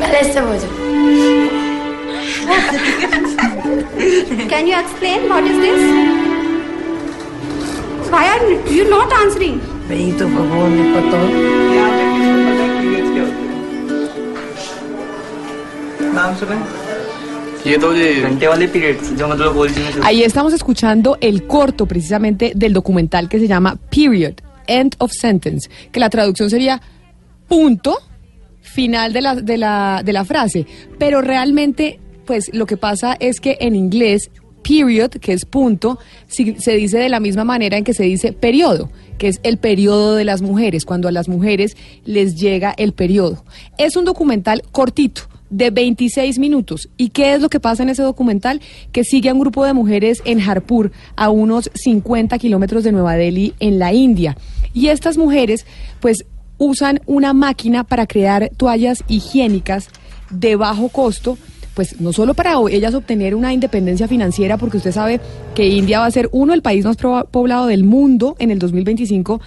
पहले इससे बोझो Can you explain what is this? Why are you not answering? भाई तो भगवान ने पता हो यहाँ पे किसको पता है periods क्या होते हैं? नाम सुना ये तो ये घंटे वाले पीरियड्स जो मतलब बोलती में Ahí estamos escuchando el corto precisamente del documental que se llama Period, End of Sentence, que la traducción sería punto final de la, de la, de la frase. Pero realmente, pues lo que pasa es que en inglés, period, que es punto, se dice de la misma manera en que se dice periodo, que es el periodo de las mujeres, cuando a las mujeres les llega el periodo. Es un documental cortito de 26 minutos. ¿Y qué es lo que pasa en ese documental? Que sigue a un grupo de mujeres en Harpur, a unos 50 kilómetros de Nueva Delhi, en la India. Y estas mujeres, pues, usan una máquina para crear toallas higiénicas de bajo costo, pues no solo para ellas obtener una independencia financiera, porque usted sabe que India va a ser uno el país más poblado del mundo en el 2025,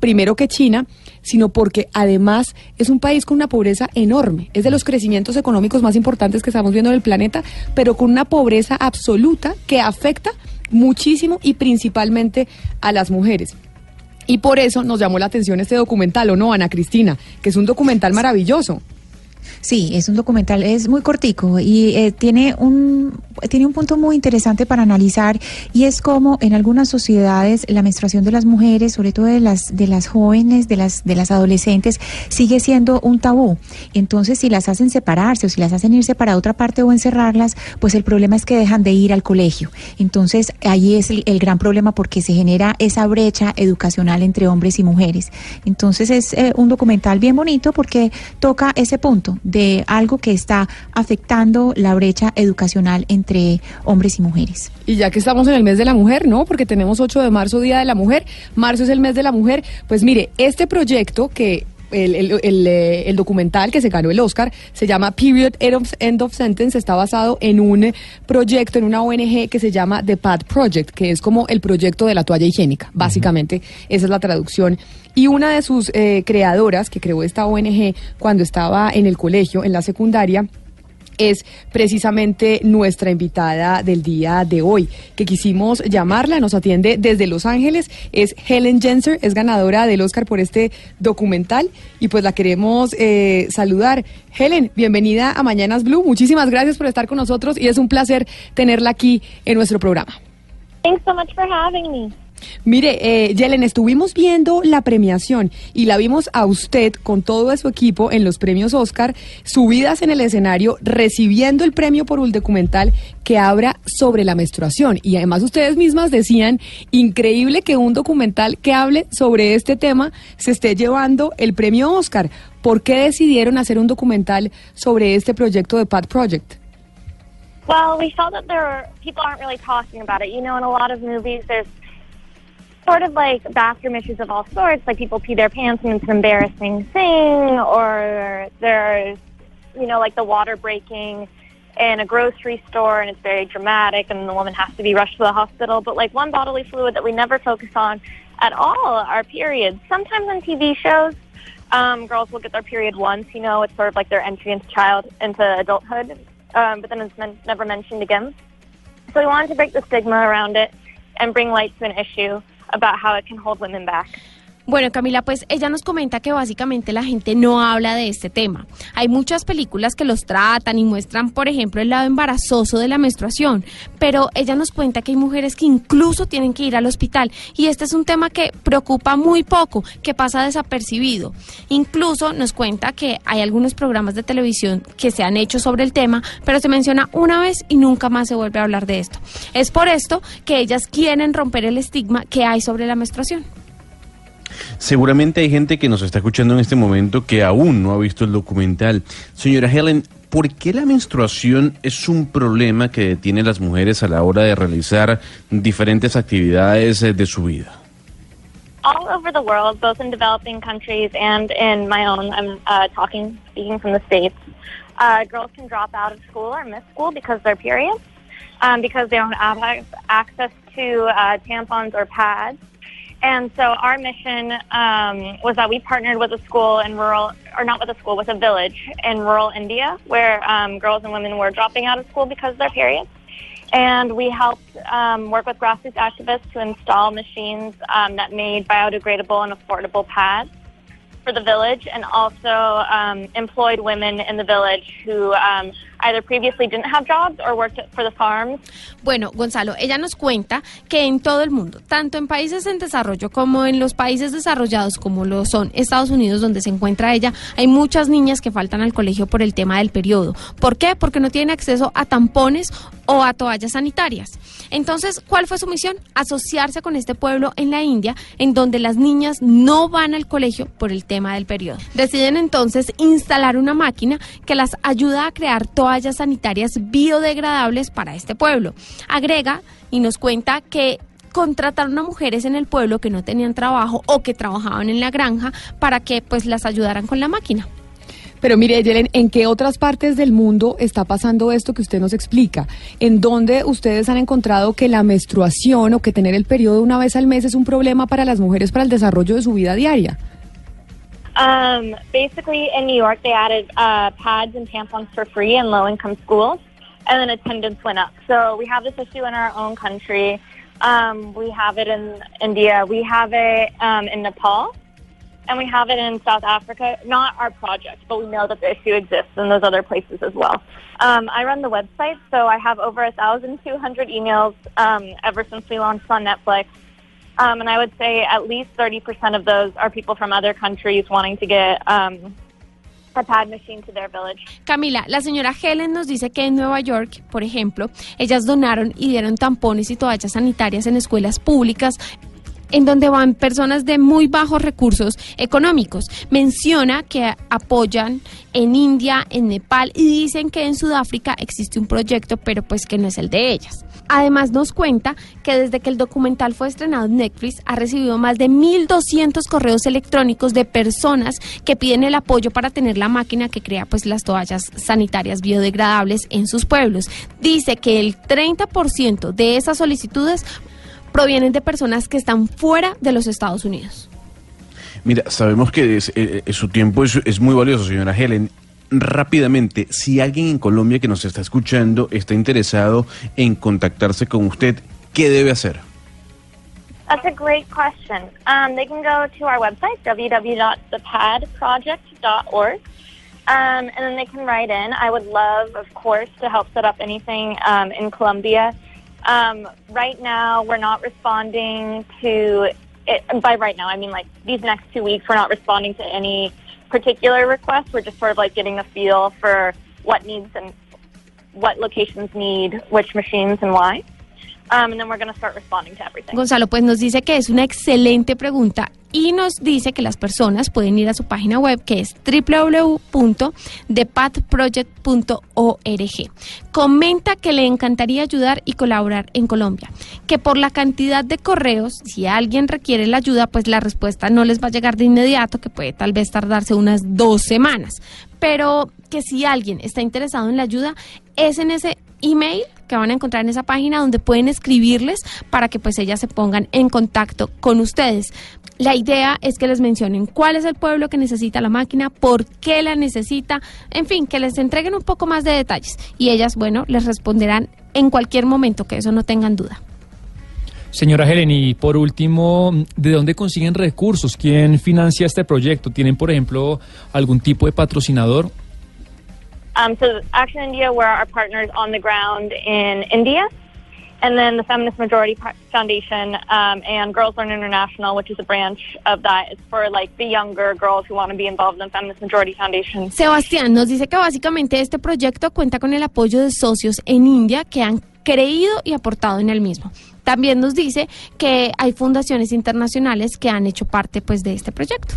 primero que China, sino porque además es un país con una pobreza enorme. Es de los crecimientos económicos más importantes que estamos viendo en el planeta, pero con una pobreza absoluta que afecta muchísimo y principalmente a las mujeres. Y por eso nos llamó la atención este documental, ¿o no, Ana Cristina? Que es un documental maravilloso. Sí, es un documental, es muy cortico y eh, tiene un tiene un punto muy interesante para analizar y es como en algunas sociedades la menstruación de las mujeres, sobre todo de las de las jóvenes, de las de las adolescentes, sigue siendo un tabú. Entonces, si las hacen separarse o si las hacen irse para otra parte o encerrarlas, pues el problema es que dejan de ir al colegio. Entonces, ahí es el, gran problema porque se genera esa brecha educacional entre hombres y mujeres. Entonces, es eh, un documental bien bonito porque toca ese punto de algo que está afectando la brecha educacional entre hombres y mujeres. Y ya que estamos en el mes de la mujer, ¿no? Porque tenemos 8 de marzo, Día de la Mujer. Marzo es el mes de la mujer. Pues mire, este proyecto que... El, el- el, eh, el documental que se ganó el Oscar se llama Period End of, End of Sentence, está basado en un proyecto, en una ONG que se llama The Pad Project, que es como el proyecto de la toalla higiénica, básicamente, esa es la traducción. Y una de sus eh, creadoras, que creó esta ONG cuando estaba en el colegio, en la secundaria, es precisamente nuestra invitada del día de hoy, que quisimos llamarla, nos atiende desde Los Ángeles, es Helen Jenser, es ganadora del Oscar por este documental y pues la queremos eh, saludar. Helen, bienvenida a Mañanas Blue, muchísimas gracias por estar con nosotros y es un placer tenerla aquí en nuestro programa. Thanks so much for having me. Mire, eh, Yelen, estuvimos viendo la premiación y la vimos a usted con todo su equipo en los premios Oscar, subidas en el escenario, recibiendo el premio por un documental que habla sobre la menstruación. Y además ustedes mismas decían, increíble que un documental que hable sobre este tema se esté llevando el premio Oscar. ¿Por qué decidieron hacer un documental sobre este proyecto de Pad Project? Well, we felt that there were people aren't really talking about it. You know, in a lot of movies, there's sort of like bathroom issues of all sorts, like people pee their pants and it's an embarrassing thing, or there's, you know, like the water breaking in a grocery store and it's very dramatic and the woman has to be rushed to the hospital. But like one bodily fluid that we never focus on at all are periods. Sometimes on TV shows, um, girls will get their period once, you know, it's sort of like their entry into child into adulthood, um, but then it's men- never mentioned again. So we wanted to break the stigma around it and bring light to an issue about how it can hold women back. Bueno, Camila, pues ella nos comenta que básicamente la gente no habla de este tema. Hay muchas películas que los tratan y muestran, por ejemplo, el lado embarazoso de la menstruación, pero ella nos cuenta que hay mujeres que incluso tienen que ir al hospital y este es un tema que preocupa muy poco, que pasa desapercibido. Incluso nos cuenta que hay algunos programas de televisión que se han hecho sobre el tema, pero se menciona una vez y nunca más se vuelve a hablar de esto. Es por esto que ellas quieren romper el estigma que hay sobre la menstruación. Seguramente hay gente que nos está escuchando en este momento que aún no ha visto el documental. Señora Helen, ¿por qué la menstruación es un problema que detiene a las mujeres a la hora de realizar diferentes actividades eh, de su vida? all over the world, both in developing countries and in my own, I'm uh, talking, speaking from the States, uh, girls can drop out of school or miss school because their periods, um, because they don't have access to uh, tampons or pads. And so our mission um, was that we partnered with a school in rural, or not with a school, with a village in rural India where um, girls and women were dropping out of school because of their periods. And we helped um, work with grassroots activists to install machines um, that made biodegradable and affordable pads for the village and also um, employed women in the village who um, either previously didn't have jobs or worked for the farms. Bueno, Gonzalo, ella nos cuenta que en todo el mundo, tanto en países en desarrollo como en los países desarrollados como lo son Estados Unidos donde se encuentra ella, hay muchas niñas que faltan al colegio por el tema del periodo. ¿Por qué? Porque no tienen acceso a tampones o a toallas sanitarias. Entonces, ¿cuál fue su misión? Asociarse con este pueblo en la India, en donde las niñas no van al colegio por el tema del periodo. Deciden entonces instalar una máquina que las ayuda a crear toallas sanitarias biodegradables para este pueblo. Agrega y nos cuenta que contrataron a mujeres en el pueblo que no tenían trabajo o que trabajaban en la granja para que pues las ayudaran con la máquina. Pero mire, Yelen, ¿en qué otras partes del mundo está pasando esto que usted nos explica? ¿En dónde ustedes han encontrado que la menstruación o que tener el periodo una vez al mes es un problema para las mujeres para el desarrollo de su vida diaria? Um, basically, in New York, they added uh, pads and tampons for free in low-income schools, and then attendance went up. So we have this issue in our own country. Um, we have it in India. We have it um, in Nepal. and we have it in South Africa. Not our project, but we know that the issue exists in those other places as well. Um, I run the website, so I have over 1,200 emails um, ever since we launched on Netflix. Um, and I would say at least 30% of those are people from other countries wanting to get um, a pad machine to their village. Camila, la señora Helen nos dice que en Nueva York, por ejemplo, ellas donaron y dieron tampones y toallas sanitarias en escuelas públicas en donde van personas de muy bajos recursos económicos. Menciona que apoyan en India, en Nepal y dicen que en Sudáfrica existe un proyecto, pero pues que no es el de ellas. Además nos cuenta que desde que el documental fue estrenado en Netflix ha recibido más de 1.200 correos electrónicos de personas que piden el apoyo para tener la máquina que crea pues las toallas sanitarias biodegradables en sus pueblos. Dice que el 30% de esas solicitudes provienen de personas que están fuera de los Estados Unidos. Mira, sabemos que eh, eh, su tiempo es, muy valioso, señora Helen. Rápidamente, si alguien en Colombia que nos está escuchando está interesado en contactarse con usted, ¿qué debe hacer? That's a great question. Um, they can go to our website, www.thepadproject.org, um, and then they can write in. I would love, of course, to help set up anything um, in Colombia. Um, right now, we're not responding to it. By right now, I mean like these next two weeks, we're not responding to any particular requests. We're just sort of like getting a feel for what needs and what locations need which machines and why. Um, and then we're to start responding to everything. Gonzalo, pues nos dice que es una excelente pregunta y nos dice que las personas pueden ir a su página web que es www.thepatproject.org. Comenta que le encantaría ayudar y colaborar en Colombia, que por la cantidad de correos, si alguien requiere la ayuda, pues la respuesta no les va a llegar de inmediato, que puede tal vez tardarse unas dos semanas, pero que si alguien está interesado en la ayuda, es en ese email que van a encontrar en esa página donde pueden escribirles para que pues ellas se pongan en contacto con ustedes. La idea es que les mencionen cuál es el pueblo que necesita la máquina, por qué la necesita, en fin, que les entreguen un poco más de detalles y ellas, bueno, les responderán en cualquier momento, que eso no tengan duda. Señora Helen, y por último, ¿de dónde consiguen recursos? ¿Quién financia este proyecto? ¿Tienen, por ejemplo, algún tipo de patrocinador? Um, so Action India, we're our partners on the ground in India. And then the Feminist Majority Foundation um, and Girls Learn International, which is a branch of that, is for like the younger girls who want to be involved in Feminist Majority Foundation. Sebastián nos dice que básicamente este proyecto cuenta con el apoyo de socios en India que han creído y aportado en el mismo. También nos dice que hay fundaciones internacionales que han hecho parte pues de este proyecto.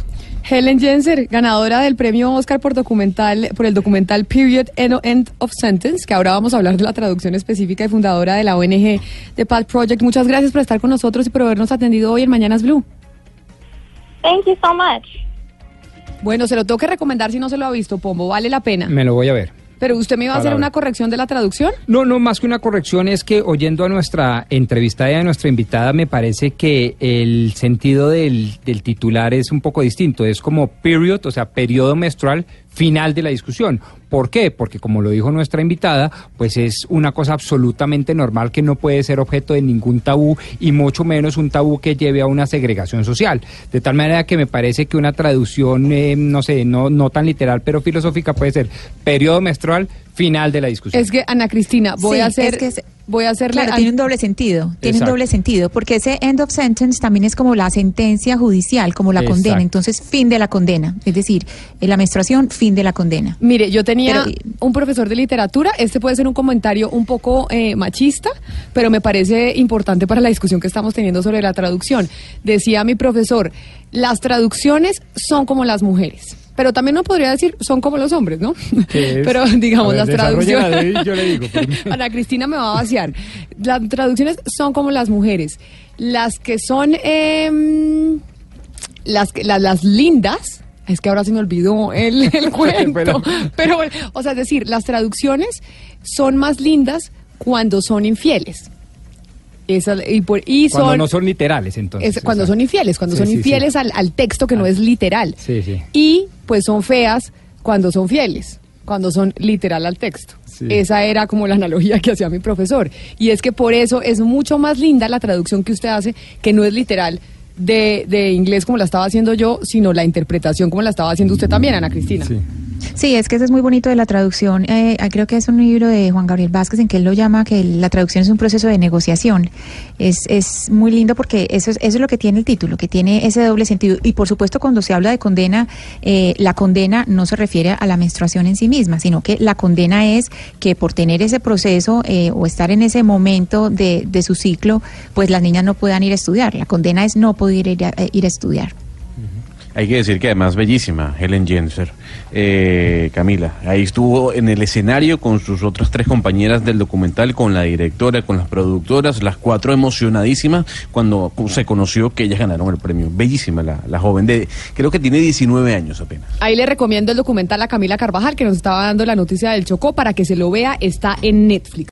Helen Jenser, ganadora del premio Oscar por documental por el documental Period End End of Sentence, que ahora vamos a hablar de la traducción específica y fundadora de la ONG The Path Project. Muchas gracias por estar con nosotros y por habernos atendido hoy en Mañanas Blue. Thank you so much. Bueno, se lo tengo que recomendar si no se lo ha visto, Pombo, vale la pena. Me lo voy a ver. Pero usted me iba a hacer una corrección de la traducción. No, no, más que una corrección es que oyendo a nuestra entrevistada y a nuestra invitada me parece que el sentido del, del titular es un poco distinto. Es como period, o sea, periodo menstrual final de la discusión. ¿Por qué? Porque como lo dijo nuestra invitada, pues es una cosa absolutamente normal que no puede ser objeto de ningún tabú y mucho menos un tabú que lleve a una segregación social. De tal manera que me parece que una traducción, eh, no sé, no, no tan literal, pero filosófica puede ser periodo menstrual final de la discusión. Es que, Ana Cristina, voy Sí, a hacer... es que es- voy a hacerle... Claro, tiene un doble sentido. Tiene Exacto. un doble sentido, porque ese end of sentence también es como la sentencia judicial, como la condena. Entonces, fin de la condena. Es decir, en la menstruación, fin de la condena. Mire, yo tenía Pero- un profesor de literatura, este puede ser un comentario un poco eh, machista, pero me parece importante para la discusión que estamos teniendo sobre la traducción. Decía mi profesor, las traducciones son como las mujeres. Pero también no podría decir son como los hombres, ¿no? Pero digamos, ver, las traducciones. David, yo le digo, pero- Ana Cristina me va a vaciar. Las traducciones son como las mujeres. Las que son em, las, que- las, las lindas. Es que ahora se me olvidó el, el cuento. Pero, o sea, es decir, las traducciones son más lindas cuando son infieles. Esa- y, por- y Cuando son, no son literales, entonces. es cuando son infieles, cuando Sí, son sí, sí. infieles Al, al texto que no Ah. es literal. Sí, sí. Y pues son feas cuando son fieles, cuando son literal al texto. Sí. Esa era como la analogía que hacía mi profesor. Y es que por eso es mucho más linda la traducción que usted hace, que no es literal de, de inglés como la estaba haciendo yo, sino la interpretación como la estaba haciendo usted también, Ana Cristina. Sí. Sí, es que eso es muy bonito de la traducción. Eh, creo que es un libro de Juan Gabriel Vázquez en que él lo llama que la traducción es un proceso de negociación. Es, es muy lindo porque eso es, eso es lo que tiene el título, que tiene ese doble sentido. Y por supuesto, cuando se habla de condena, eh, la condena no se refiere a la menstruación en sí misma, sino que la condena es que por tener ese proceso eh, o estar en ese momento de, de su ciclo, pues las niñas no puedan ir a estudiar. La condena es no poder ir a, eh, ir a estudiar. Hay que decir que además bellísima, Helen Jenser. Eh, Camila, ahí estuvo en el escenario con sus otras tres compañeras del documental, con la directora, con las productoras, las cuatro emocionadísimas cuando se conoció que ellas ganaron el premio. Bellísima la, la joven, de creo que tiene 19 años apenas. Ahí le recomiendo el documental a Camila Carvajal, que nos estaba dando la noticia del Chocó, para que se lo vea, está en Netflix.